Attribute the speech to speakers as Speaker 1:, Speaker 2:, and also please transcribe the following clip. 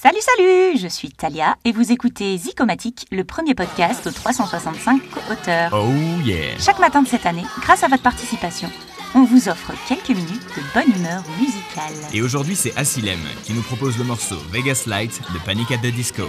Speaker 1: Salut, salut Je suis Talia et vous écoutez Zicomatique, le premier podcast aux 365 auteurs.
Speaker 2: Oh yeah
Speaker 1: Chaque matin de cette année, grâce à votre participation, on vous offre quelques minutes de bonne humeur musicale.
Speaker 2: Et aujourd'hui, c'est Asilem qui nous propose le morceau Vegas Light de Panic at the Disco.